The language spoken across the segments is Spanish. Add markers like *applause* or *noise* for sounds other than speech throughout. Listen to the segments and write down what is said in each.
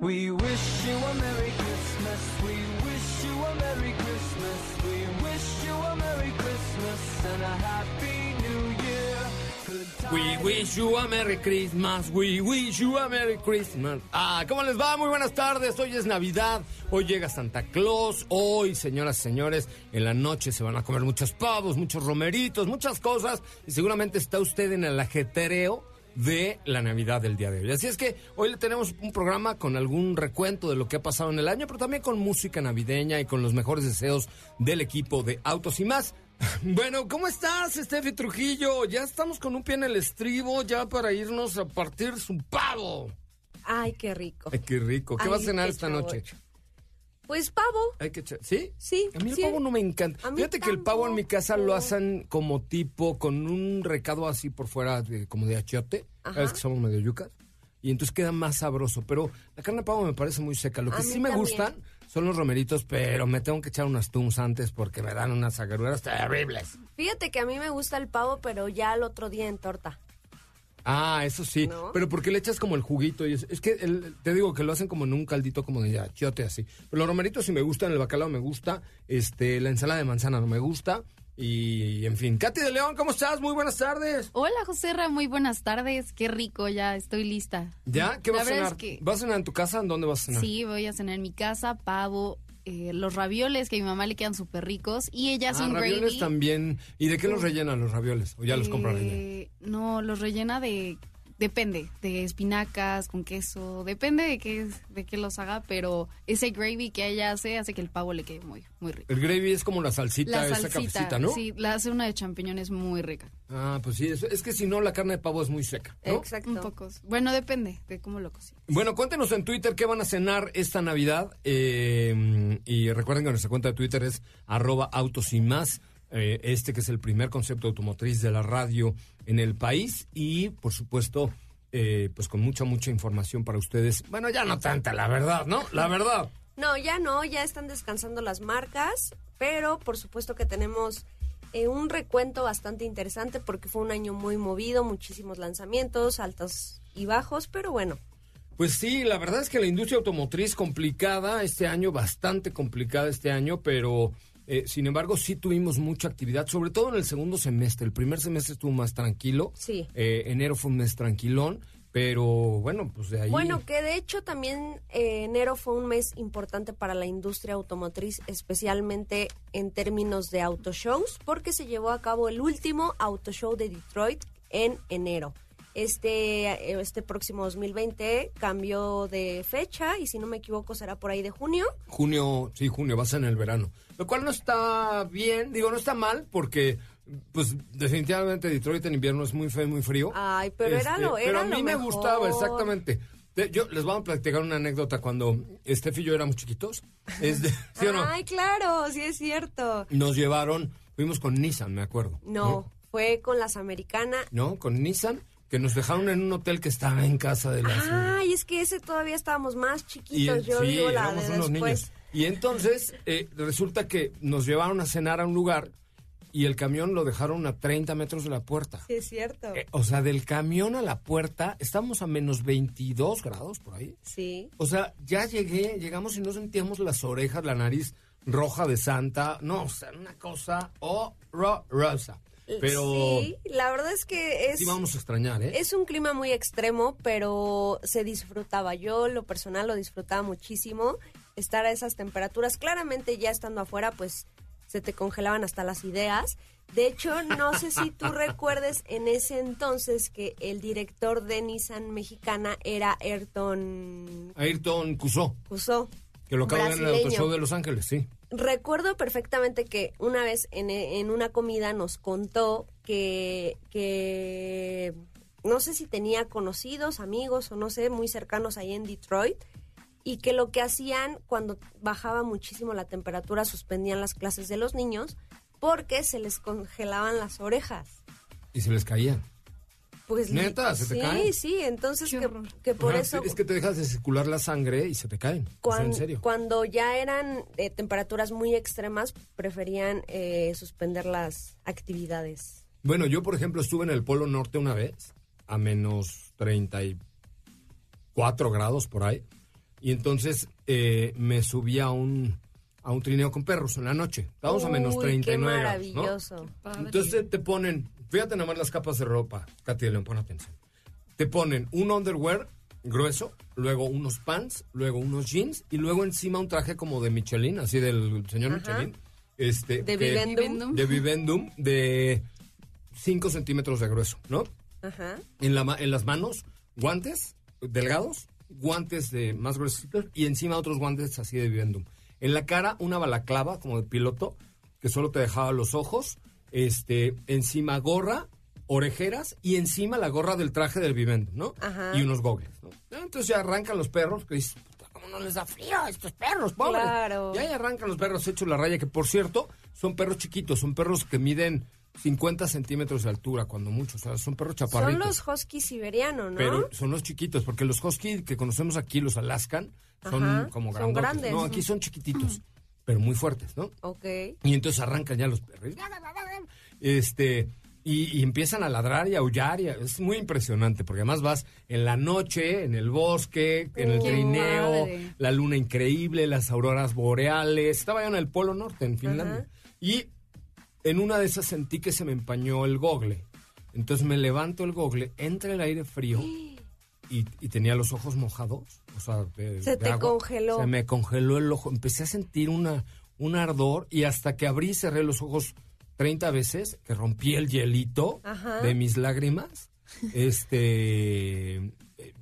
We wish you a Merry Christmas. We wish you a Merry Christmas. We wish you a Merry Christmas and a Happy New Year. We wish you a Merry Christmas, we wish you a Merry Christmas. Ah, ¿cómo les va? Muy buenas tardes. Hoy es Navidad, hoy llega Santa Claus. Hoy, señoras y señores, en la noche se van a comer muchos pavos, muchos romeritos, muchas cosas. Y seguramente está usted en el ajetreo de la Navidad del día de hoy. Así es que hoy le tenemos un programa con algún recuento de lo que ha pasado en el año, pero también con música navideña y con los mejores deseos del equipo de Autos y más. *laughs* Bueno, ¿cómo estás, Steffi Trujillo? Ya estamos con un pie en el estribo, ya para irnos a partir su pavo. Ay, qué rico. Ay, qué rico. ¿Qué Ay, vas a cenar esta noche? Pues pavo. Hay que echar- ¿Sí? Sí, A mí el pavo no me encanta. A mí Fíjate que el pavo en mi casa lo hacen como tipo, con un recado así por fuera, de- como de achiote. Sabes que somos medio yucas. Y entonces queda más sabroso. Pero la carne de pavo me parece muy seca. Lo que sí me también. gustan son los romeritos, pero me tengo que echar unas tums antes porque me dan unas agaruras terribles. Fíjate que a mí me gusta el pavo, pero ya al otro día en torta. Ah, eso sí. ¿No? Pero porque le echas como el juguito y es, es que el- te digo que lo hacen como en un caldito como de achiote así. Pero los romeritos sí me gustan, el bacalao me gusta, este, la ensalada de manzana no me gusta y en fin. Katy de León, ¿cómo estás? Muy buenas tardes. Hola, José Ra, muy buenas tardes. Qué rico, ya estoy lista. ¿Ya? ¿Qué La vas a cenar? es que- ¿Vas a cenar en tu casa? ¿En dónde vas a cenar? Sí, voy a cenar en mi casa, pavo, eh, los ravioles que a mi mamá le quedan súper ricos y ella hace Ah, un ravioles gravy. también. ¿Y de qué los rellenan los ravioles? ¿O ya los compra relleno? Eh, No, los rellena de depende, de espinacas con queso, depende de qué de qué los haga, pero ese gravy que ella hace hace que el pavo le quede muy muy rico. El gravy es como la salsita, La esa salsita, cafecita, ¿no? sí, la hace una de champiñones muy rica. Ah, pues sí, es, es que si no la carne de pavo es muy seca, ¿no? Exacto. Un poco. Bueno, depende de cómo lo cocines. Bueno, cuéntenos en Twitter qué van a cenar esta Navidad. eh, y recuerden que nuestra cuenta de Twitter es arroba autos y más. Eh, este que es el primer concepto automotriz de la radio en el país. Y, por supuesto, eh, pues con mucha, mucha información para ustedes. Bueno, ya no tanta, la verdad, ¿no? La verdad. *laughs* No, ya no, ya están descansando las marcas, pero por supuesto que tenemos eh, un recuento bastante interesante porque fue un año muy movido, muchísimos lanzamientos, altos y bajos, pero bueno, Pues sí, la verdad es que la industria automotriz complicada este año, bastante complicada este año, pero eh, sin embargo sí tuvimos mucha actividad, sobre todo en el segundo semestre. El primer semestre estuvo más tranquilo. Sí. Eh, enero fue un mes tranquilón, pero bueno, pues de ahí. Bueno, que de hecho también eh, enero fue un mes importante para la industria automotriz, especialmente en términos de autoshows, porque se llevó a cabo el último autoshow de Detroit en enero. Este, eh, este próximo 2020 cambió de fecha y si no me equivoco será por ahí de junio. Junio, sí, junio, va a ser en el verano. Lo cual no está bien, digo, no está mal, porque pues definitivamente Detroit en invierno es muy feo muy frío. Ay, pero era lo- Pero era a mí me mejor. gustaba, exactamente. Yo les voy a platicar una anécdota cuando Steph y yo éramos chiquitos. *laughs* ¿Sí o no? Ay, claro, sí es cierto. Nos llevaron, fuimos con Nissan, me acuerdo. No, fue con las americanas. ¿No? Con Nissan. Que nos dejaron en un hotel que estaba en casa de las... Ay, es que ese todavía estábamos más Y, chiquitos. Yo sí, digo la éramos de unos después. niños. Y entonces eh, resulta que nos llevaron a cenar a un lugar y el camión lo dejaron a 30 metros de la puerta. Sí, es cierto. Eh, o sea, del camión a la puerta, estamos a menos 22 grados por ahí. Sí. O sea, ya llegué, llegamos y no sentíamos las orejas, la nariz roja de santa. No, o sea, una cosa horrorosa. Pero Sí, la verdad es que es... sí vamos a extrañar, ¿eh? Es un clima muy extremo, pero se disfrutaba. Yo, lo personal, lo disfrutaba muchísimo. Estar a esas temperaturas. Claramente, ya estando afuera, pues se te congelaban hasta las ideas. De hecho, no sé si tú *laughs* recuerdes en ese entonces que el director de Nissan mexicana era Ayrton Ayrton Cusó, Cusó. Que lo acabo de ver en el. Autoshow de Los Ángeles, sí. Recuerdo perfectamente que una vez en, en una comida nos contó que, que no sé si tenía conocidos, amigos o no sé, muy cercanos ahí en Detroit y que lo que hacían cuando bajaba muchísimo la temperatura suspendían las clases de los niños porque se les congelaban las orejas. Y se les caía. Pues ¿Neta? ¿Se te sí, caen? sí, entonces Qué que, por Ajá, eso Es que te dejas de circular la sangre y se te caen. O sea, cuan- en serio. cuando ya eran eh, temperaturas muy extremas preferían eh, suspender las actividades. Bueno, yo, por ejemplo, estuve en el Polo Norte una vez, a menos 34 grados por ahí. Y entonces eh, me subí a un, a un trineo con perros en la noche. Estábamos a menos Uy, 39 qué grados, ¿no? maravilloso. Padre. Entonces te ponen, fíjate nada más las capas de ropa, Katy León, pon atención. Te ponen un underwear grueso, luego unos pants, luego unos jeans y luego encima un traje como de Michelin, así del señor Ajá. Michelin. Este, De que- Vivendum. De Vivendum, de 5 centímetros de grueso, ¿no? Ajá. En, la, en las manos, guantes delgados, guantes de más gruesitos y encima otros guantes así de Vivendum. En la cara, una balaclava como de piloto que solo te dejaba los ojos, este, encima gorra, orejeras y encima la gorra del traje del Vivendum, ¿no? Ajá. Y unos gogles, ¿no? Entonces ya arrancan los perros, que dices, "Puta, ¿cómo no les da frío a estos perros, pobres? Claro. Ya ahí arrancan los perros hechos la raya, que por cierto, son perros chiquitos, son perros que miden 50 centímetros de altura, cuando mucho, o sea, son perros chaparritos. Son los huskies siberianos, ¿no? Pero son los chiquitos, porque los husky que conocemos aquí, los Alaskan, son Ajá, como son grandotes. grandes. No, aquí son chiquititos, pero muy fuertes, ¿no? Ok. Y entonces arrancan ya los perros. Este, y, y empiezan a ladrar y a aullar. Y a- es muy impresionante, porque además vas en la noche, en el bosque, en el trineo, la luna increíble, las auroras boreales. Estaba yo en el Polo Norte, en Finlandia. Y en una de esas sentí que se me empañó el gogle. Entonces me levanto el gogle, entra el aire frío *gasps* y, y tenía los ojos mojados. O sea, de- Se de te agua. congeló. Se me congeló el ojo. Empecé a sentir una, un ardor y hasta que abrí y cerré los ojos 30 veces, que rompí el hielito Ajá. de mis lágrimas, este,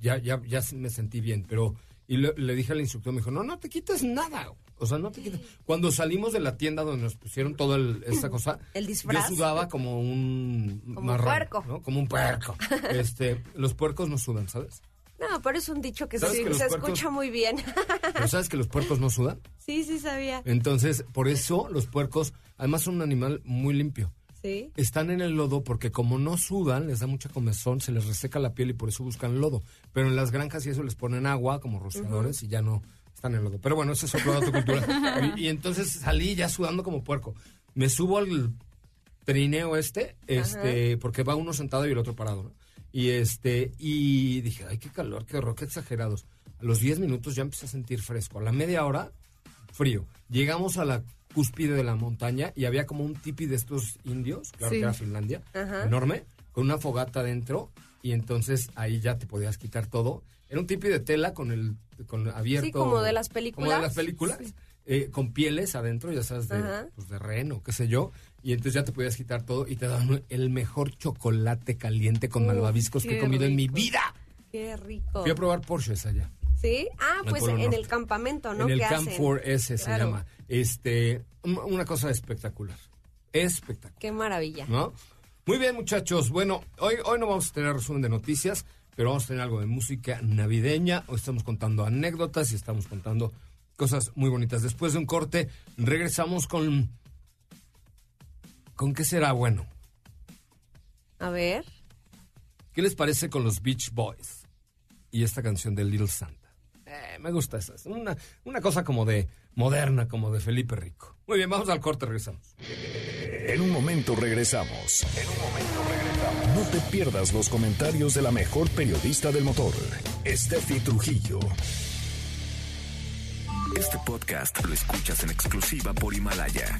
ya, ya, ya me sentí bien. Pero, y le, le dije al instructor, me dijo, no, no te quites nada. O sea, no te quites. Cuando salimos de la tienda donde nos pusieron toda el- esta *laughs* cosa, El disfraz. yo sudaba como un Como un marrano, puerco. ¿no? Como un puerco. *laughs* Este, los puercos no sudan, ¿sabes? No, pero es un dicho que se, ¿Sabes que los se puercos- escucha muy bien. Pero ¿sabes que los puercos no sudan? sí, sí sabía. Entonces, por eso los puercos, además son un animal muy limpio. Sí. Están en el lodo porque como no sudan, les da mucha comezón, se les reseca la piel y por eso buscan lodo. Pero en las granjas y eso les ponen agua como rociadores y ya no están en lodo. Pero bueno, ese es otro dato cultural. *laughs* Y, y entonces salí ya sudando como puerco. Me subo al trineo este, este, porque va uno sentado y el otro parado, ¿no? Y este, y dije, ay, qué calor, qué horror, qué exagerados. A los 10 minutos ya empecé a sentir fresco. A la media hora, frío. Llegamos a la cúspide de la montaña y había como un tipi de estos indios, claro Sí. que era Finlandia, Ajá. enorme, con una fogata dentro y entonces ahí ya te podías quitar todo. Era un tipi de tela con el con abierto. Sí, como de las Como películas. de las películas. eh, con pieles adentro, ya sabes, de, pues, de reno, qué sé yo. Y entonces ya te podías quitar todo y te daban el mejor chocolate caliente con malvaviscos que he comido en mi vida. Qué rico. Fui a probar Porsches allá. ¿Sí? Ah, pues en Norte. el campamento, ¿no? en el ¿Qué Camp hacen? 4S se llama. Este, un- una cosa espectacular. Espectacular. Qué maravilla. ¿no? Muy bien, muchachos. Bueno, hoy, hoy no vamos a tener resumen de noticias, pero vamos a tener algo de música navideña. Hoy estamos contando anécdotas y estamos contando cosas muy bonitas. Después de un corte, regresamos con. ¿Con qué será bueno? A ver. ¿Qué les parece con los Beach Boys? Y esta canción de Little Santa. Eh, me gusta esa. Es una, una cosa como de moderna, como de Felipe Rico. Muy bien, vamos al corte, regresamos. En un momento regresamos. En un momento regresamos. No te pierdas los comentarios de la mejor periodista del motor, Steffi Trujillo. Este podcast lo escuchas en exclusiva por Himalaya.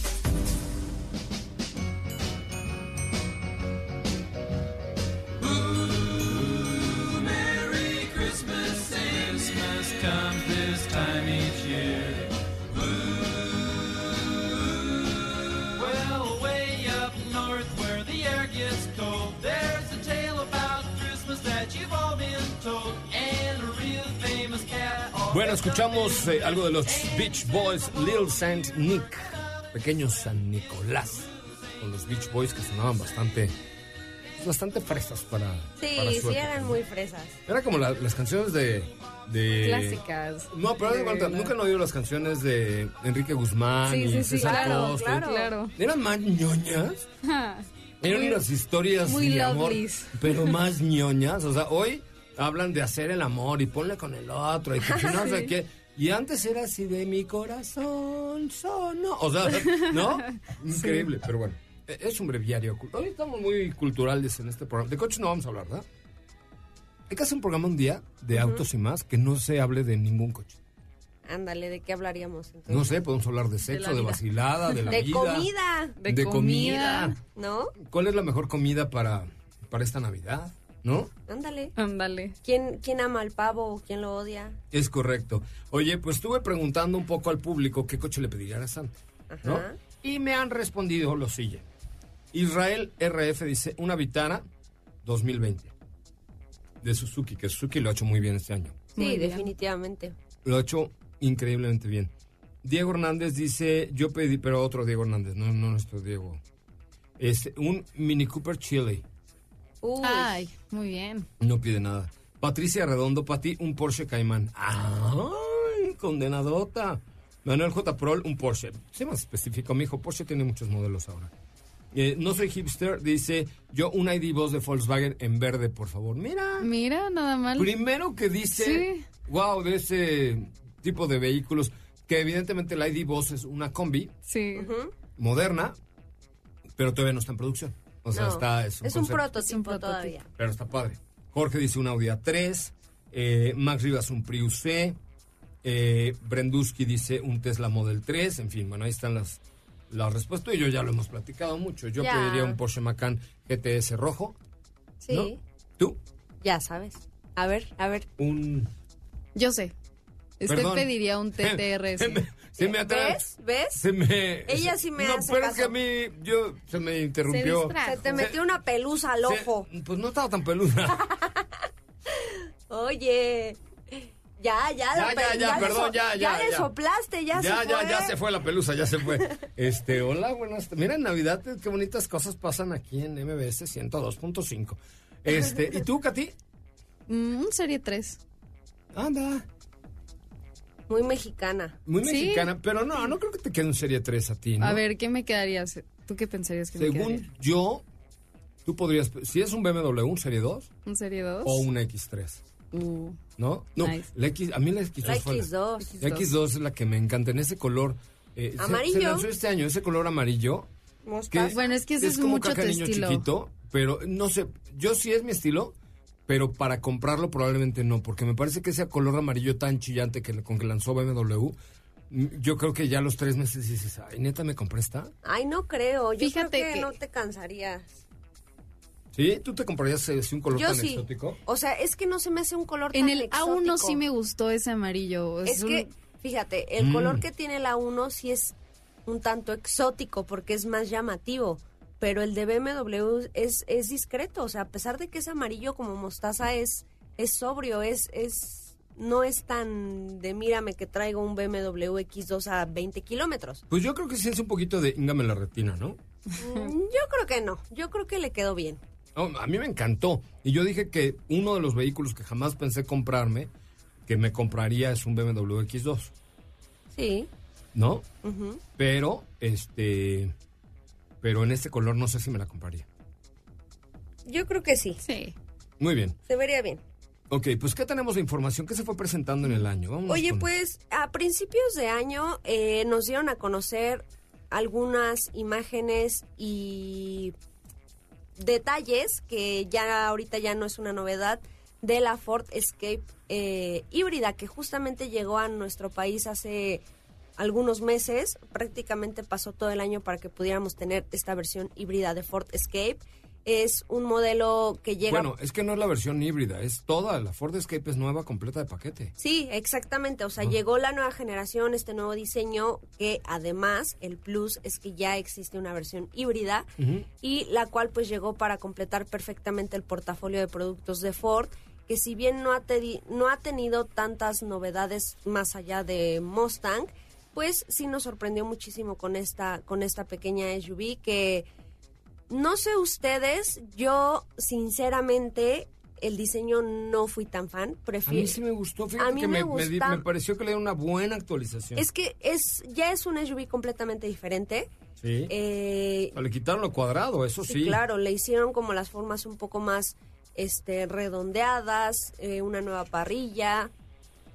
Bueno, escuchamos eh, algo de los Beach Boys, Little Saint Nick, pequeño San Nicolás, con los Beach Boys que sonaban bastante, pues, bastante fresas para, Sí, para sí eran muy fresas. Era como la- las canciones de... de Clásicas. No, pero de cuenta, nunca han oído las canciones de Enrique Guzmán Sí, y sí, César claro, Costa. claro. Claro. Eran más ñoñas. *laughs* Eran Muy- unas historias muy de amor, pero más *laughs* ñoñas. O sea, hoy hablan de hacer el amor y ponle con el otro y que si no *laughs* sé qué. Y antes era así de mi corazón sonó. O sea, ¿no? *laughs* Increíble, pero bueno. e- Es un breviario. Hoy estamos muy culturales en este programa. De coches no vamos a hablar, ¿verdad? Hay que hacer un programa un día de autos y más que no se hable de ningún coche. Ándale, ¿de qué hablaríamos entonces? No sé, podemos hablar de sexo, de, vacilada, de la De vida. comida, De, De comida. comida. ¿no? ¿Cuál es la mejor comida para, para esta Navidad? ¿No? Ándale. Ándale. ¿Quién, ¿Quién ama al pavo o quién lo odia? Es correcto. Oye, pues estuve preguntando un poco al público qué coche le pedirían a Santa. ¿no? Y me han respondido lo siguiente. Israel RF dice una Vitara 2020 de Suzuki, que Suzuki lo ha hecho muy bien este año. Sí, Muy bien. definitivamente. Lo ha hecho increíblemente bien. Diego Hernández dice, yo pedí, pero otro Diego Hernández, no, no nuestro Diego. Este, un Mini Cooper Chile. Uy, Ay, muy bien. No pide nada. Patricia Redondo, para ti, un Porsche Cayman. ¡Ay, condenadota! Manuel J. Prol, un Porsche. Sé más específico, mi hijo. Porsche tiene muchos modelos ahora. Eh, no soy hipster, dice, yo un ID Boss de Volkswagen en verde, por favor. Mira, Mira, nada mal. primero que dice, Sí. wow, de ese tipo de vehículos, que evidentemente el ID Boss es una combi Sí. moderna, pero todavía no está en producción. O sea, no, está, es un, es un prototipo Es un prototipo. todavía. Pero está padre. Jorge dice un Audi A3. eh, Max Rivas un Prius C. eh, Brenduski dice un Tesla Model 3. En fin, bueno, ahí están las, las respuestas. Y yo ya lo hemos platicado mucho. Yo Ya. pediría un Porsche Macan GTS rojo. Sí, ¿no? ¿Tú? ya sabes. A ver, a ver. Un... Yo sé. Usted Perdón. pediría un *laughs* TTRS. *laughs* Se me, se me ¿Ves? ¿Ves? Se me... Ella sí me no, hace pero es que a mí... Yo, se me interrumpió. Se te metió una pelusa al Se- ojo. pues no estaba tan peluda. *laughs* Oye. Ya, ya, Ya, la ya, ya, le perdón, so- ya, ya, le ya. soplaste, ya, ya, se ya, fue. ya se fue la pelusa, ya se fue. Este, hola, buenas. Mira, en Navidad, qué bonitas cosas pasan aquí en MBS 102.5. Este, ¿y tú, Katy? Mm, un Serie 3. Anda, Muy mexicana. muy Sí. mexicana, pero no, no creo que te quede un Serie 3 a ti, ¿no? A ver, ¿qué me quedarías? ¿Tú qué pensarías que me Según quedaría? yo, tú podrías, si es un BMW, un Serie 2 ¿Un Serie 2? o un X3, Uh, ¿no? No, Nice. la X, a mí la X2 La fue la- X2. La X2 es la que me encanta, en ese color. eh, se- Amarillo. Se, lanzó este año, ese color amarillo. Mostaza. Bueno, es que ese es como mucho caca tu niño estilo. chiquito, pero no sé, yo sí es mi estilo, pero para comprarlo probablemente no, porque me parece que ese color amarillo tan chillante que con que lanzó BMW, mm, yo creo que ya a los tres meses dices, ay, neta, me compré esta. Ay, no creo. Yo Fíjate creo que, que- no te cansarías. ¿Sí? ¿Tú te comprarías un color Yo tan sí. exótico? O sea, es que no se me hace un color En tan el A1 exótico. sí me gustó ese amarillo. Es un- que, fíjate, el Mm. color que tiene el A1 sí es un tanto exótico porque es más llamativo. Pero el de BMW es, es discreto. O sea, a pesar de que es amarillo como mostaza, es, es sobrio, es, es, no es tan de mírame que traigo un BMW X2 a 20 kilómetros. Pues yo creo que sí es un poquito de íngame la retina, ¿no? Mm, Yo creo que no. Yo creo que le quedó bien. No, a mí me encantó. Y yo dije que uno de los vehículos que jamás pensé comprarme, que me compraría es un BMW X2, Sí. ¿no? Pero, este, pero en este color no sé si me la compraría. Yo creo que sí. Sí. Muy bien. Se vería bien. Ok, pues ¿qué tenemos de información? ¿Qué se fue presentando en el año? Vámonos Oye, con- pues a principios de año eh, nos dieron a conocer algunas imágenes y detalles que ya ahorita ya no es una novedad de la Ford Escape eh, híbrida que justamente llegó a nuestro país hace algunos meses. Prácticamente pasó todo el año para que pudiéramos tener esta versión híbrida de Ford Escape. Es un modelo que llega Bueno, es que no es la versión híbrida, es toda. La Ford Escape es nueva, completa de paquete. Sí, exactamente. O sea, llegó la nueva generación, este nuevo diseño, que además el plus es que ya existe una versión híbrida y la cual pues llegó para completar perfectamente el portafolio de productos de Ford, que si bien no ha, no ha tenido tantas novedades más allá de Mustang, pues sí nos sorprendió muchísimo con esta, con esta pequeña SUV que no sé ustedes, yo sinceramente el diseño no fui tan fan. A Prefiero mí sí me gustó, fíjate A mí que me, me gusta. pareció que le dieron una buena actualización. Es que es ya es una SUV completamente diferente. Sí. Eh, le quitaron lo cuadrado, eso sí. sí, claro, le hicieron como las formas un poco más este redondeadas, eh, una nueva parrilla.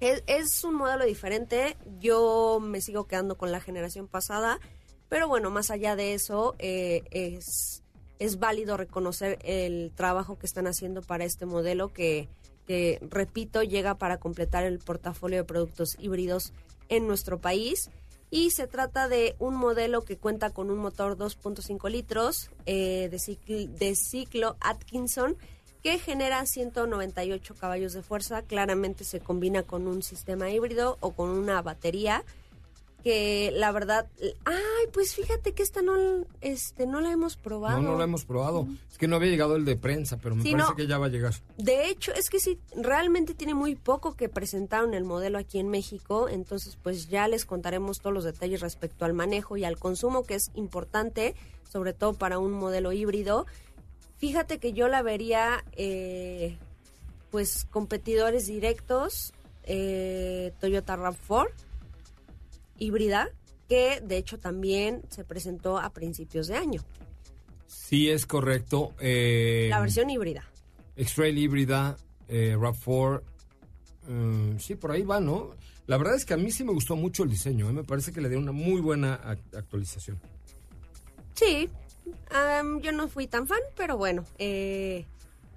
Es, un modelo diferente. Yo me sigo quedando con la generación pasada, pero bueno, más allá de eso, eh, es, es válido reconocer el trabajo que están haciendo para este modelo que, que, repito, llega para completar el portafolio de productos híbridos en nuestro país. Y se trata de un modelo que cuenta con un motor 2.5 litros eh, de, cicl- de ciclo Atkinson que genera 198 caballos de fuerza. Claramente se combina con un sistema híbrido o con una batería que la verdad, ay, pues fíjate que esta no, este, no la hemos probado. No, no lo hemos probado. Es que no había llegado el de prensa, pero me Sí, parece no. que ya va a llegar. De hecho, es que sí, realmente tiene muy poco que presentaron el modelo aquí en México, entonces pues ya les contaremos todos los detalles respecto al manejo y al consumo, que es importante, sobre todo para un modelo híbrido. Fíjate que yo la vería, eh, pues, competidores directos, eh, Toyota RAV4, híbrida, que de hecho también se presentó a principios de año, Sí, es correcto. Eh, la versión híbrida. X-Trail híbrida, eh, RAV4. eh, sí, por ahí va, ¿no? La verdad es que a mí sí me gustó mucho el diseño. ¿eh? Me parece que le dio una muy buena ac- actualización. Sí, yo no fui tan fan, pero bueno, eh,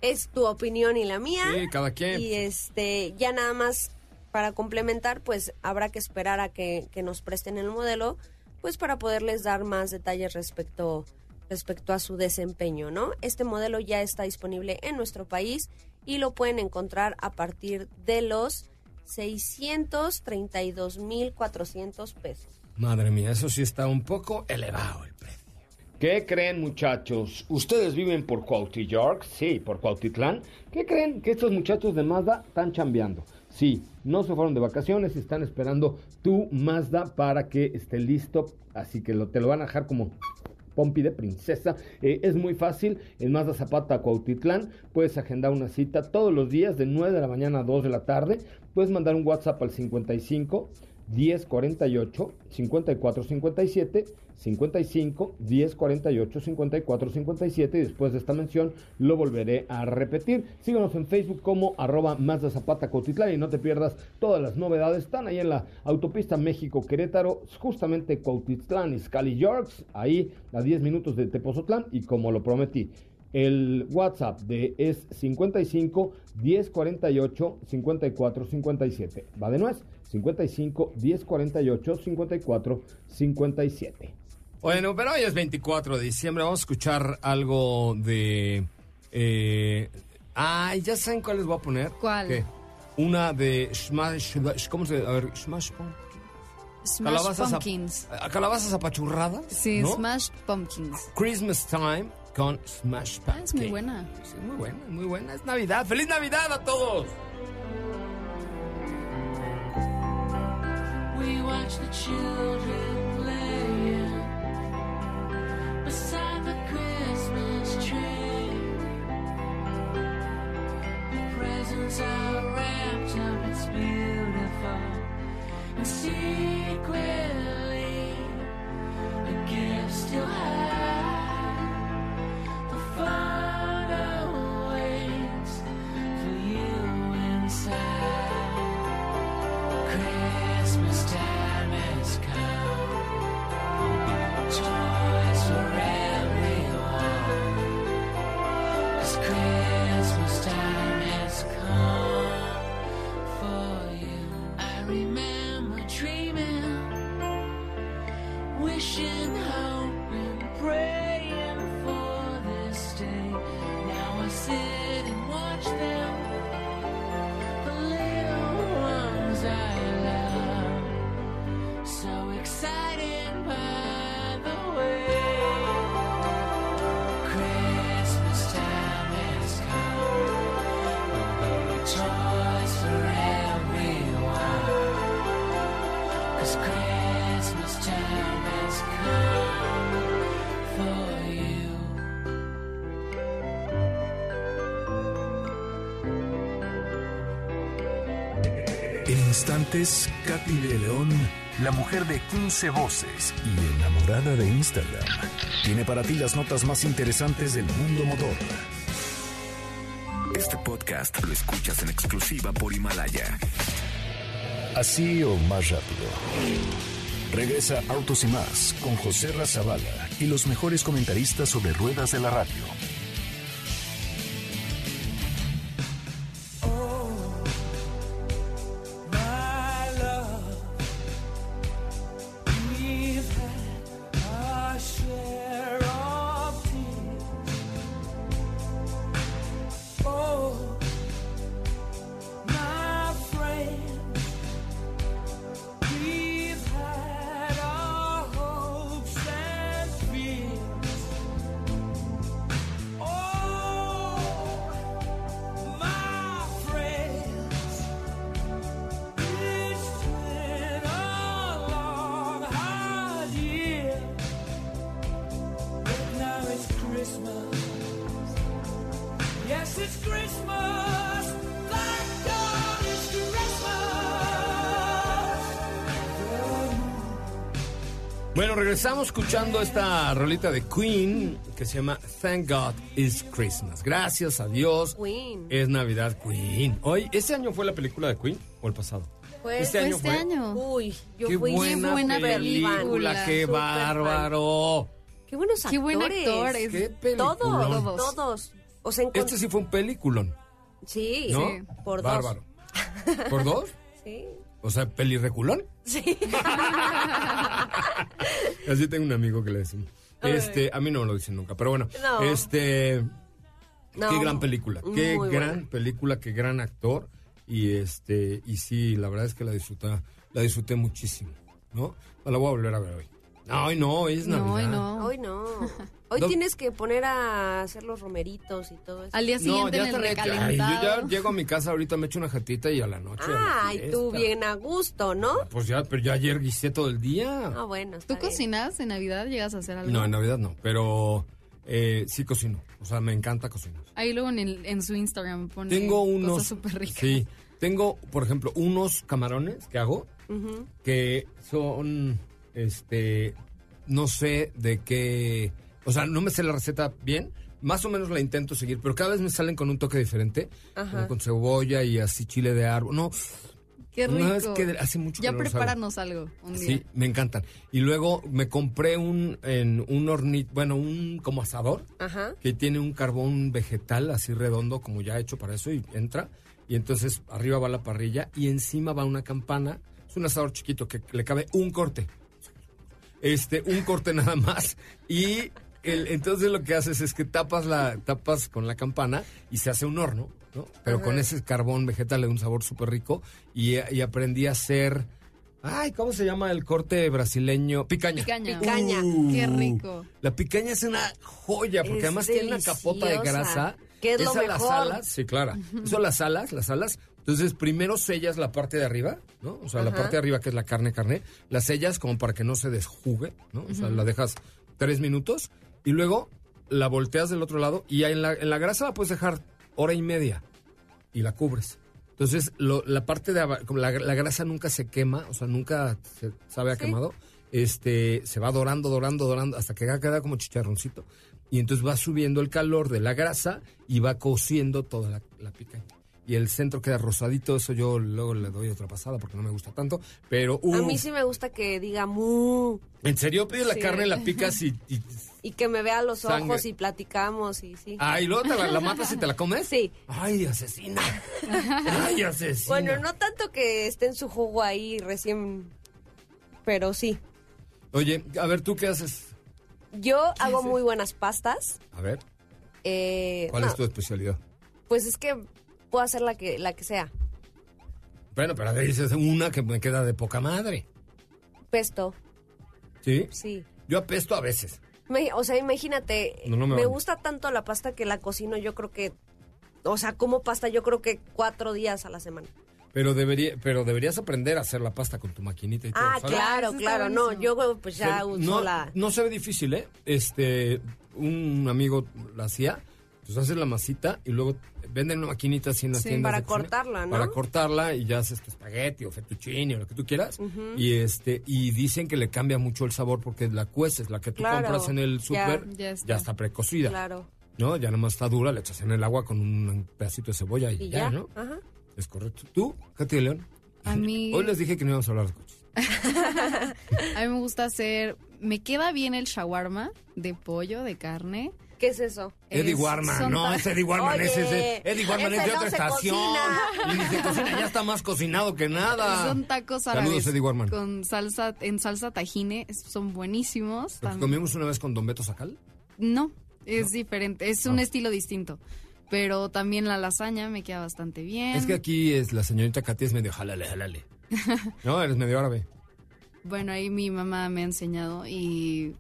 es tu opinión y la mía. Sí, cada quien. Y este, ya nada más para complementar, pues habrá que esperar a que, que nos presten el modelo, pues para poderles dar más detalles respecto, respecto a su desempeño, ¿no? Este modelo ya está disponible en nuestro país y lo pueden encontrar a partir de los 632.400 pesos. Madre mía, eso sí está un poco elevado el precio. ¿Qué creen, muchachos? ¿Ustedes viven por Cuautí York? Sí, por Cuautitlán. ¿Qué creen que estos muchachos de Mazda están chambeando? Sí, no se fueron de vacaciones están esperando tu Mazda para que esté listo. Así que lo, te lo van a dejar como Pompi de princesa. Eh, es muy fácil. En Mazda Zapata, Cuautitlán, puedes agendar una cita todos los días de 9 de la mañana a 2 de la tarde. Puedes mandar un WhatsApp al 55 10 48 54 57 55 10 48 54 57 y después de esta mención lo volveré a repetir. Síguenos en Facebook como arroba Mazda Zapata Cuautitlán y no te pierdas todas las novedades. Están ahí en la autopista México-Querétaro, justamente Cuautitlán y Scali Yorks, ahí a 10 minutos de Tepozotlán y como lo prometí. El WhatsApp de es 55 10 48 54 57. Va de nuez. 55 10 48 54 57. Bueno, pero hoy es 24 de diciembre. Vamos a escuchar algo de. Eh, ay, ya saben cuál les voy a poner. ¿Cuál? ¿Qué? Una de Smash. ¿Cómo se A ver, Smash. Smash Calabazas, Pumpkins. a- calabazas apachurradas. Sí, ¿no? Smash Pumpkins. Christmas Time con Smash Pass. Ah, es muy buena. Sí, muy buena, muy buena. Es Navidad. ¡Feliz Navidad a todos! We watch the children playing beside the Christmas tree. The presents are wrapped up, it's beautiful. Instantes, Katy de León, la mujer de 15 voces y enamorada de Instagram, tiene para ti las notas más interesantes del mundo motor. Este podcast lo escuchas en exclusiva por Himalaya. Así o más rápido. Regresa Autos y más con José Razabala y los mejores comentaristas sobre ruedas de la radio. Regresamos escuchando esta rolita de Queen que se llama Thank God It's Christmas. Gracias a Dios. Queen. Es Navidad Queen. Hoy, ¿este año fue la película de Queen o el pasado? Fue- este Fue año este fue. año. Uy, yo Qué fui buena, buena película, película. qué fan. bárbaro. Qué buenos Qué buen actores. actor es. Qué peliculón. Todos, Todos. todos. O sea, encont- Este sí fue un peliculón, sí, ¿no? sí, por dos. Bárbaro. ¿Por dos? *laughs* Sí. O sea, pelirreculón. Sí. *laughs* Así tengo un amigo que le decimos. Este, a mí no me lo dicen nunca, pero bueno. No. Este, No, qué gran película, qué muy gran buena. película, qué gran actor y este y sí, la verdad es que la disfruté, la disfruté muchísimo, ¿no? La voy a volver a ver hoy. No, hoy no, hoy es No, Navidad. hoy no. Hoy no. *laughs* Hoy No. tienes que poner a hacer los romeritos y todo eso. Al día No, siguiente ya en el. Ay, recalentado. yo ya llego a mi casa ahorita, me echo una jatita y a la noche. Ay, tú fiesta. bien a gusto, ¿no? Pues ya, pero ya ayer guisé todo el día. Ah, bueno. ¿Tú bien. cocinas en Navidad? ¿Llegas a hacer algo? No, en Navidad no, pero eh, sí cocino. O sea, me encanta cocinar. Ahí luego en, el- en su Instagram pone Tengo unos. cosas súper ricas. Sí. Tengo, por ejemplo, unos camarones que hago que son, este, no sé de qué, o sea, no me sé la receta bien, más o menos la intento seguir, pero cada vez me salen con un toque diferente, Ajá. como con cebolla y así chile de árbol. No, Qué rico. no es que hace mucho ya prepáranos algo un día. Sí, me encantan. Y luego me compré un, en un hornito, bueno, un como asador, Ajá. que tiene un carbón vegetal así redondo, como ya hecho para eso, y entra. Y entonces arriba va la parrilla y encima va una campana. Es un asador chiquito que le cabe un corte. Este, un corte *laughs* nada más. Y el- entonces lo que haces es que tapas la, tapas con la campana y se hace un horno, ¿no? Pero con ese carbón vegetal le da un sabor súper rico. Y, y aprendí a hacer. Ay, ¿cómo se llama el corte brasileño? Picaña. Picaña. Picaña. Qué rico. La picaña es una joya porque Es además tiene una capota de grasa. Que es lo Esa las alas, sí, claro. Eso las alas, las alas. Entonces, primero sellas la parte de arriba, ¿no? O sea, la parte de arriba que es la carne, carne. La sellas como para que no se desjugue, ¿no? O sea, la dejas tres minutos y luego la volteas del otro lado y en la, en la grasa la puedes dejar hora y media y la cubres. Entonces, lo- la parte de la, la grasa nunca se quema, o sea, nunca se sabe a Sí. quemado. Este, se va dorando, dorando, dorando, hasta que queda como chicharroncito. Y entonces va subiendo el calor de la grasa y va cociendo toda la, la picaña. Y el centro queda rosadito. Eso yo luego le doy otra pasada porque no me gusta tanto. Pero, A uh, mí sí me gusta que diga mu ¿en serio pides la carne, la picas y... y *laughs* y que me vea los Sangre. ojos y platicamos y sí. ah, y luego te la, la matas y te la comes? Sí. Ay, asesina. *laughs* Ay, asesina. Bueno, no tanto que esté en su jugo ahí recién, pero sí. Oye, a ver, ¿tú qué haces? Yo hago muy buenas pastas. A ver, eh, ¿cuál no, es tu especialidad? Pues es que puedo hacer la que, la que sea. Bueno, pero a ver, dices una que me queda de poca madre. Pesto, ¿Sí? sí. Yo apesto a veces. Me- o sea, imagínate, No, no me gusta tanto la pasta que la cocino yo creo que, o sea, como pasta yo creo que cuatro días a la semana. Pero, debería, pero deberías aprender a hacer la pasta con tu maquinita y todo. Ah, ¿sabes? claro, claro, no, yo pues ya uso no, la... no se ve difícil, ¿eh? Este, un amigo la hacía, pues haces la masita y luego venden una maquinita así en las Sí, tiendas. para cortarla, ¿no? Para cortarla y ya haces tu espagueti o fettuccine o lo que tú quieras. Y este, y dicen que le cambia mucho el sabor porque la cueces, la que tú Claro, compras en el súper, Ya ya, está. está precocida. Claro. ¿No? Ya nomás está dura, le echas en el agua con un pedacito de cebolla y, Y ya, ya, ¿no? ajá. Es correcto. ¿Tú, Katy de León? A mí, *laughs* Hoy les dije que no íbamos a hablar de coches. *laughs* a mí me gusta hacer, me queda bien el shawarma de pollo, de carne. ¿Qué es eso? Eddie Es- Warman, no, es Eddie Warman, Oye, ese es Eddie Warman es de no otra se estación. cocina. Y ni se cocina, ya está más cocinado que nada. Son tacos Saludos, Eddie Warman. con salsa, en salsa tajine, son buenísimos. Los comimos una vez con Don Beto Sacal. No, es diferente, es un Ah. estilo distinto. Pero también la lasaña me queda bastante bien. Es que aquí es la señorita Katy es medio jalale, jalale. *laughs* No, eres medio árabe. Bueno, ahí mi mamá me ha enseñado y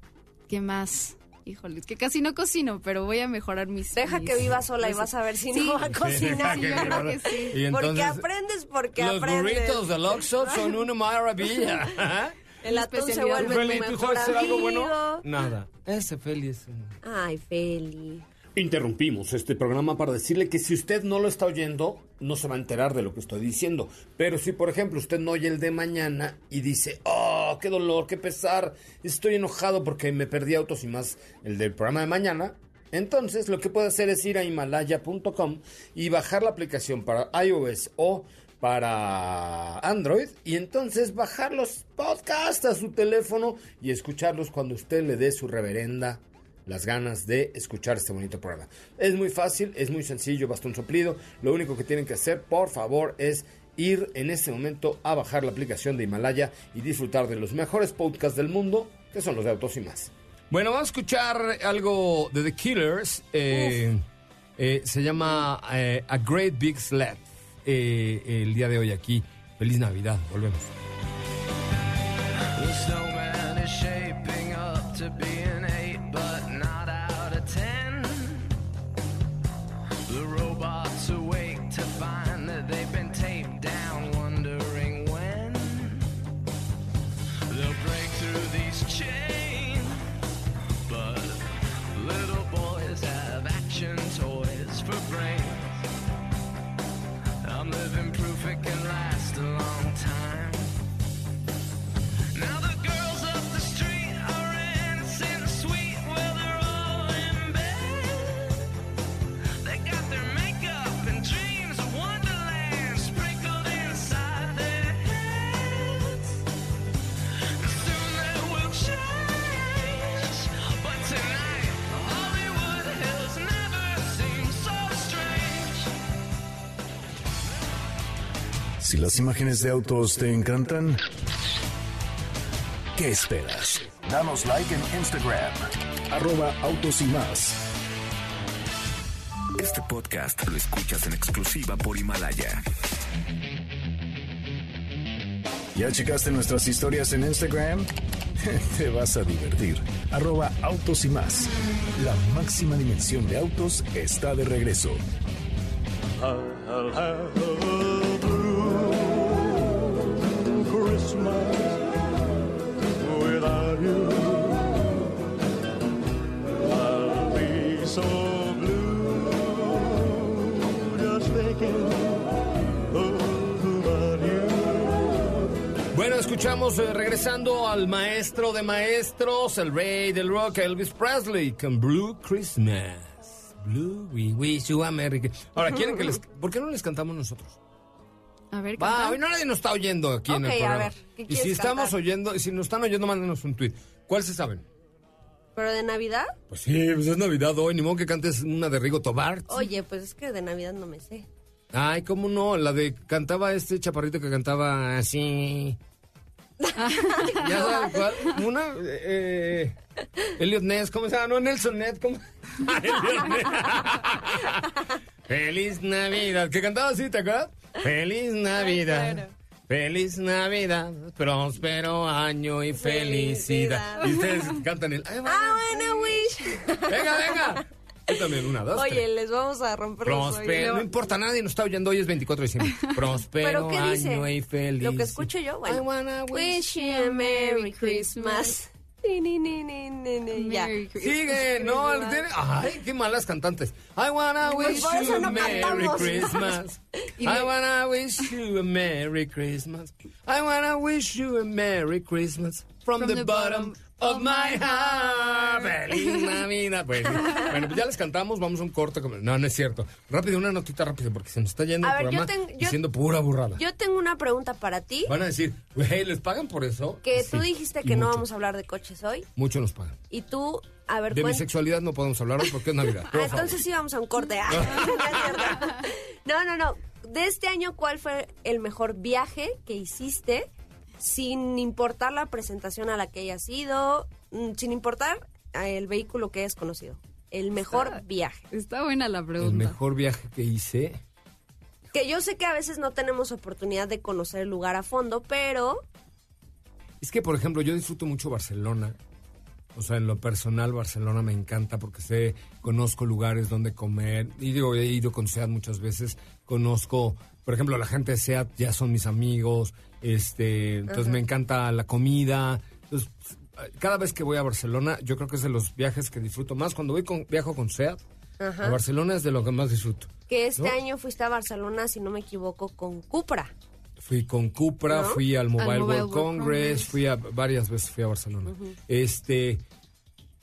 ¿qué más? Híjole, es que casi no cocino, pero voy a mejorar mis... Deja mis- que viva sola y vas a ver si Sí. no va a Sí, cocinar. deja que yo creo viva. que sí. Y porque aprendes, porque los aprendes. burritos del Oxxo son una maravilla. *laughs* El atún se vuelve Feli, tu ¿tú sabes hacer algo bueno? Nada. Ese Feli es un... Ay, Feli. Interrumpimos este programa para decirle que si usted no lo está oyendo, no se va a enterar de lo que estoy diciendo. Pero si, por ejemplo, usted no oye el de mañana y dice, oh, qué dolor, qué pesar, estoy enojado porque me perdí autos y más el del programa de mañana, entonces lo que puede hacer es ir a himalaya.com y bajar la aplicación para iOS o para Android y entonces bajar los podcasts a su teléfono y escucharlos cuando usted le dé su reverenda las ganas de escuchar este bonito programa. Es muy fácil, es muy sencillo, basta un soplido. Lo único que tienen que hacer, por favor, es ir en este momento a bajar la aplicación de Himalaya y disfrutar de los mejores podcasts del mundo, que son los de autos y más. Bueno, vamos a escuchar algo de The Killers. eh, eh, se llama eh, A Great Big Slap. eh, el día de hoy aquí. Feliz Navidad. Volvemos. Si las imágenes de autos te encantan, ¿qué esperas? Danos like en Instagram, arroba autos y más. Este podcast lo escuchas en exclusiva por Himalaya. ¿Ya checaste nuestras historias en Instagram? *laughs* Te vas a divertir. Arroba autos y más. La máxima dimensión de autos está de regreso. I'll have escuchamos eh, regresando al maestro de maestros, el rey del rock, Elvis Presley, con Blue Christmas. Blue We wish you a Merry Christmas. Ahora, ¿quieren que les... *laughs* ¿Por qué no les cantamos nosotros? A ver, Va, hoy no nadie nos está oyendo aquí en el Ok, a programa. ver, ¿qué y si estamos cantar? oyendo, y si nos están oyendo, mándenos un tweet. ¿Cuál se saben? ¿Pero de Navidad? Pues sí, pues es Navidad hoy, ni modo que cantes una de Rigo Tobar. Oye, pues es que de Navidad no me sé. Ay, cómo no, la de cantaba este chaparrito que cantaba así. ¿Ya *laughs* sabes cuál? Una, eh, Elliot Ness, ¿cómo se llama? No, Nelson Ness, ¿cómo? *laughs* Elliot Ness. *laughs* Feliz Navidad, que cantaba así, ¿te acuerdas? Feliz Navidad. claro. Feliz Navidad, próspero año y felicidad. Felicidad. Y ustedes cantan el... "I wanna I wanna wish. Venga, venga. Yo también, una, dos, Oye, tres. les vamos a romper los Próspero, no importa, nadie nos está oyendo, hoy es 24 de diciembre. *laughs* Próspero ¿Pero qué dice? año y feliz. Lo que escucho yo, I bueno. wanna Wish you a Merry Christmas. Ni, ni, ni, ni, ni, ni, ya. Merry Christmas. Sigue, no, ay, qué malas cantantes. I wanna Pues wish you a no Merry cantamos. Christmas. *laughs* I wanna wish you a Merry Christmas. I wanna wish you a Merry Christmas. From, the, bottom, of my heart. Feliz Navidad. Bueno, bueno, pues ya les cantamos, vamos a un corte. No, no es cierto. Rápido, una notita rápida, porque se nos está yendo A el ver, yo programa ten- yo- diciendo pura burrada. Yo tengo una pregunta para ti. Van a decir, güey, ¿les pagan por eso? Que Sí, tú dijiste que no vamos a hablar de coches hoy. Mucho nos pagan. Y tú, a ver, De mi sexualidad no podemos hablar hoy porque es Navidad. Ah, entonces sí vamos a un corte. Ah, *laughs* no, es cierto. no, no, no. De este año, ¿cuál fue el mejor viaje que hiciste? Sin importar la presentación a la que hayas ido, mm, sin importar el vehículo que hayas conocido. El mejor Está- viaje. Está buena la El pregunta. mejor viaje que hice. Que yo sé que a veces no tenemos oportunidad de conocer el lugar a fondo, pero Es que, por ejemplo, yo disfruto mucho Barcelona. O sea, en lo personal, Barcelona me encanta porque sé, conozco lugares donde comer. Y digo, he ido con SEAT muchas veces. Conozco, por ejemplo, la gente de SEAT ya son mis amigos. Este, entonces me encanta la comida. Entonces, cada vez que voy a Barcelona, yo creo que es de los viajes que disfruto más. Cuando voy con, viajo con SEAT, a Barcelona es de lo que más disfruto. que este ¿No? año fuiste a Barcelona, si no me equivoco, con Cupra. Fui con Cupra, ¿No? fui al Mobile, Al Mobile World World Congress, Congress. fui a varias veces fui a Barcelona. Este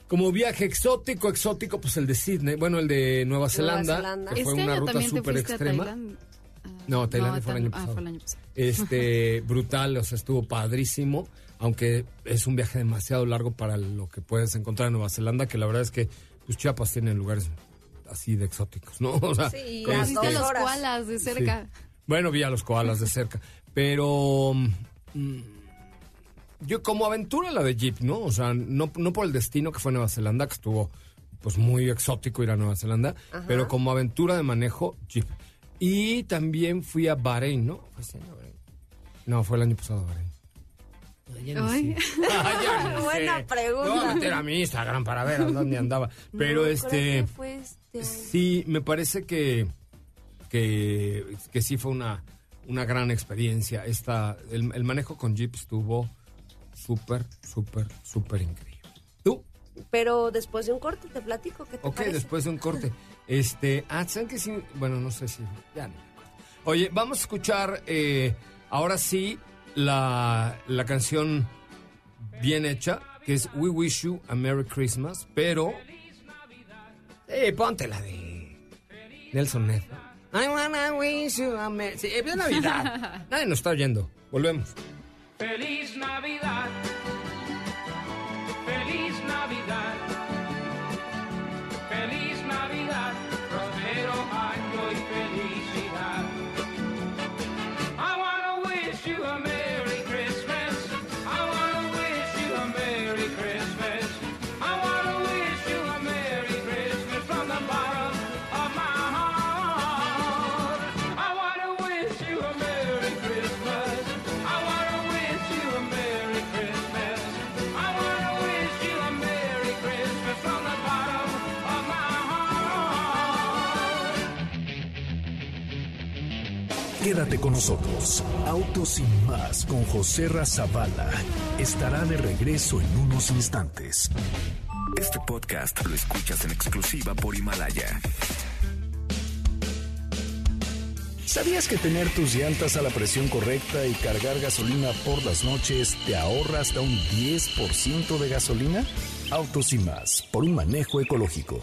como viaje exótico, exótico, pues el de Sydney, bueno, el de Nueva Zelanda, Zelanda. que fue este una año ruta súper extrema. Tailandia. Ah, No, Tailandia fue el año Tal- ah, pasado. fue el año pasado. Este, *laughs* brutal, o sea, estuvo padrísimo, aunque es un viaje demasiado largo para lo que puedes encontrar en Nueva Zelanda, que la verdad es que pues Chiapas tiene lugares así de exóticos, ¿no? *laughs* O sea, Sí, este, dos los koalas de cerca. Sí. Bueno, vi a los koalas de cerca. Pero. mm, yo, como aventura, la de Jeep, ¿no? O sea, no, no por el destino que fue Nueva Zelanda, que estuvo pues muy exótico ir a Nueva Zelanda, pero como aventura de manejo, Jeep. Y también fui a Bahrein, ¿no? ¿Fue este año Bahrein? No, fue el año pasado a Bahrein. Ni Ay. sé. *laughs* *laughs* Ay, ya ni Buena sé. pregunta. No voy a meter a mi Instagram para ver a dónde andaba. *laughs* Pero No, este. creo que fue este. Sí, me parece que, que, que sí fue una, una gran experiencia. Esta, el, el manejo con Jeep estuvo súper, súper, súper increíble. ¿Tú? Pero después de un corte te platico qué te Ok, parece? después de un corte. Este, ah, ¿saben que sí? Bueno, no sé si, ya no. Oye, vamos a escuchar eh, ahora sí la, la canción bien hecha, que es We Wish You a Merry Christmas, pero... Eh, ponte la de Nelson Ned. I wanna wish you a Merry... Sí, es Navidad. *laughs* Nadie nos está oyendo. Volvemos. Feliz Navidad. Feliz Navidad. Feliz Quédate con nosotros. Autos sin más con José Razabala estará de regreso en unos instantes. Este podcast lo escuchas en exclusiva por Himalaya. ¿Sabías que tener tus llantas a la presión correcta y cargar gasolina por las noches te ahorra hasta un 10% de gasolina? Autos y más, por un manejo ecológico.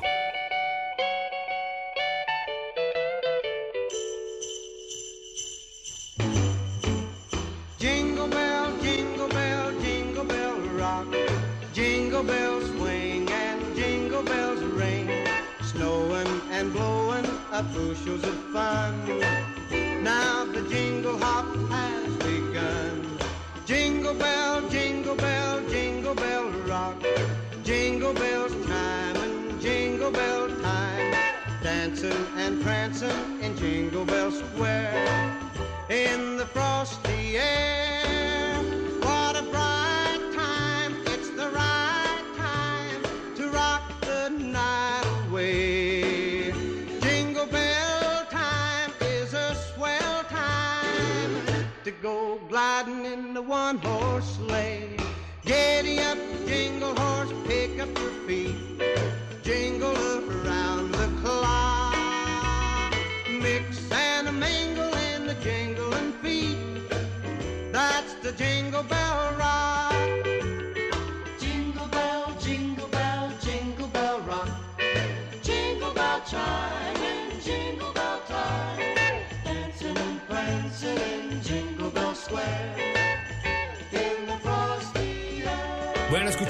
on horse sleigh.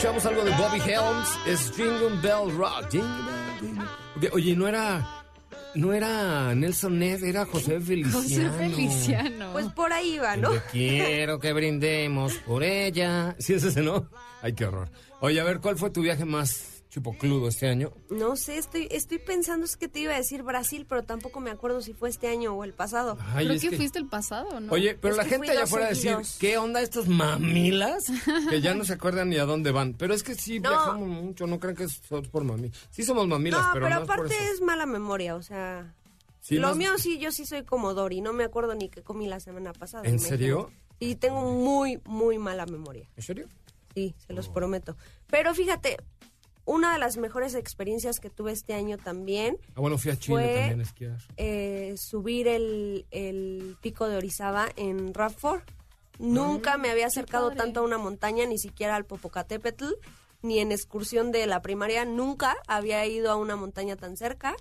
Escuchamos algo de Bobby Helms. Es Jingle Bell Rock. Jingle Bell, jingle- Oye, no era. No era Nelson Ned, era José Feliciano. José Feliciano. Pues por ahí va, ¿no? Te quiero que brindemos por ella. Sí, es ese, ¿no? Ay, qué horror. Oye, a ver, ¿cuál fue tu viaje más chupocludo este año? No sé, estoy, estoy pensando, es que te iba a decir Brasil, pero tampoco me acuerdo si fue este año o el pasado. Ay, Creo es que, que- fuiste el pasado, ¿no? Oye, pero Es la gente allá afuera decir. ¿qué onda estos mamilas? *laughs* Que ya no se acuerdan ni a dónde van. Pero es que sí No. viajamos mucho, no creen que solo por mami. Sí somos mamilas, no, pero, por aparte eso. es mala memoria, o sea... Sí, lo más- mío sí, yo sí soy como Dory, no me acuerdo ni qué comí la semana pasada. ¿En serio? Y tengo muy, muy mala memoria. ¿En serio? Sí, se Oh. los prometo. Pero fíjate, una de las mejores experiencias que tuve este año también Ah, bueno, fui a Chile Fue- también a esquiar. eh, subir el, el pico de Orizaba en Radford. Nunca me había acercado tanto a una montaña, ni siquiera al Popocatépetl, ni en excursión de la primaria. Nunca había ido a una montaña tan cerca.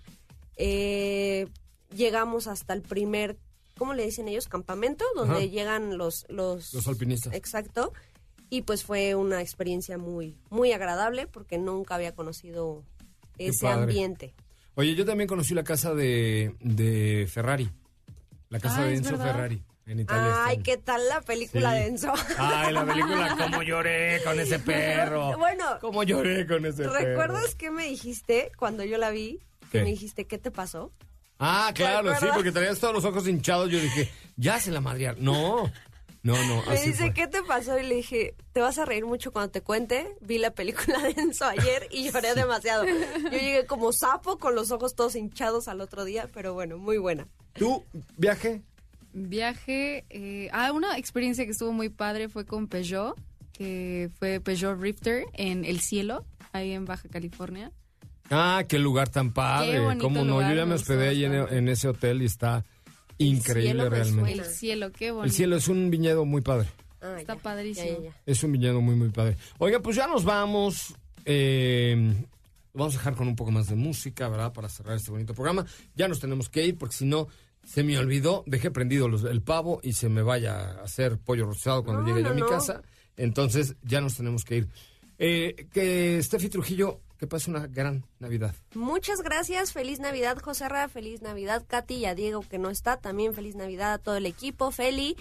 Eh, llegamos hasta el primer, ¿cómo le dicen ellos? Campamento, donde Ajá. llegan los, los... Los alpinistas. Exacto. Y pues fue una experiencia muy, muy agradable porque nunca había conocido ese ambiente. Oye, yo también conocí la casa de, de Ferrari. La casa Ah, de ¿es Enzo? Ferrari en Italia. Ay. ¿qué tal la película Sí. de Enzo? Ay, la película, *laughs* cómo lloré con ese perro. *laughs* Bueno, Cómo lloré con ese perro. ¿recuerdas qué me dijiste cuando yo la vi? Que ¿Qué? me dijiste, ¿qué te pasó? Ah, claro, ¿Te sí, porque traías todos los ojos hinchados. Yo dije, ya se la madrear. No, *laughs* no, no, Me así dice, fue. ¿qué te pasó? Y le dije, te vas a reír mucho cuando te cuente. Vi la película de Enzo ayer y lloré demasiado. Yo *laughs* llegué como sapo con los ojos todos hinchados al otro día, pero bueno, muy buena. ¿Tú, viaje? Viaje. eh, ah, una experiencia que estuvo muy padre fue con Peugeot, que fue Peugeot Rifter en El Cielo, ahí en Baja California. Ah, qué lugar tan padre. ¿Cómo no? lugar, Yo ya me hospedé ahí en ese hotel y está increíble realmente. El cielo, qué bonito. El cielo es un viñedo muy padre. Ah, Está ya, padrísimo. ya, ya, ya. Es un viñedo muy, muy padre. Oiga, pues ya nos vamos. Eh, vamos a dejar con un poco más de música, ¿verdad? Para cerrar este bonito programa. Ya nos tenemos que ir porque si no, se me olvidó. Dejé prendido los- el pavo y se me vaya a hacer pollo rostizado cuando No, llegue yo a mi no. casa. Entonces ya nos tenemos que ir. Eh, que Steffi Trujillo, que pase una gran Navidad. Muchas gracias, feliz Navidad José Ra, feliz Navidad Katy y a Diego que no está, también feliz Navidad a todo el equipo, Feli,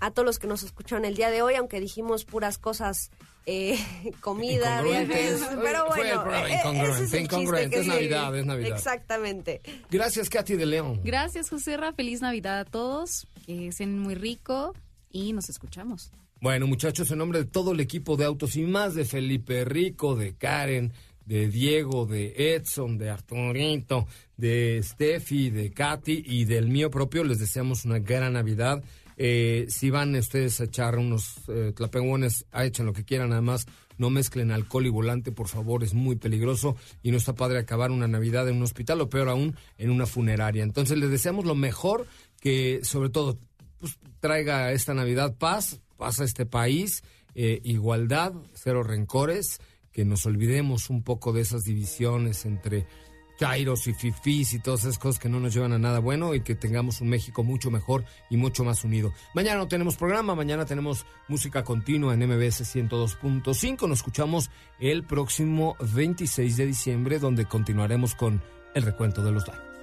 a todos los que nos escucharon el día de hoy, aunque dijimos puras cosas, eh, *laughs* comida, viajes, pero Fue el bueno, programa eh, incongruente, es el incongruente, es sí. Navidad, es Navidad. Exactamente. Gracias, Katy de León. Gracias, José Ra. Feliz Navidad a todos. Que estén muy rico y nos escuchamos. Bueno, muchachos, en nombre de todo el equipo de Autos y más, de Felipe Rico, de Karen, de Diego, de Edson, de Arturito, de Steffi, de Katy y del mío propio, les deseamos una gran Navidad. Eh, si van ustedes a echar unos eh, tlapegones, echen lo que quieran, además no mezclen alcohol y volante, por favor, es muy peligroso y no está padre acabar una Navidad en un hospital o peor aún en una funeraria. Entonces les deseamos lo mejor, que sobre todo pues, traiga esta Navidad paz, paz a este país, eh, igualdad, cero rencores, que nos olvidemos un poco de esas divisiones entre chairos y fifís y todas esas cosas que no nos llevan a nada bueno y que tengamos un México mucho mejor y mucho más unido. Mañana no tenemos programa, mañana tenemos música continua en MBS 102.5. Nos escuchamos el próximo 26 de diciembre donde continuaremos con el recuento de los daños.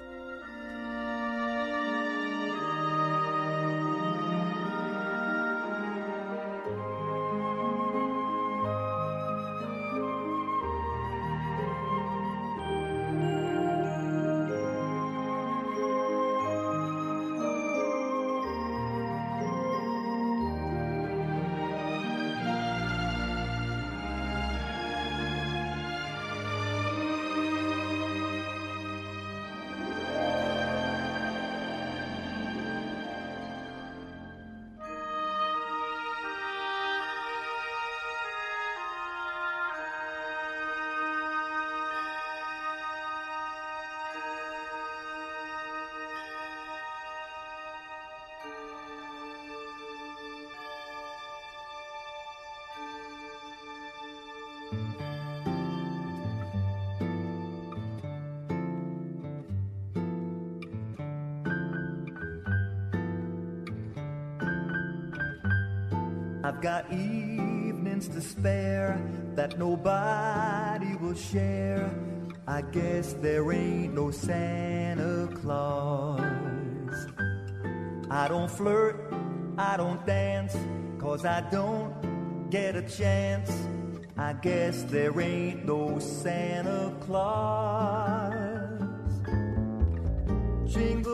Share. I guess there ain't no Santa Claus. I don't flirt, I don't dance, cause I don't get a chance. I guess there ain't no Santa Claus. Jingle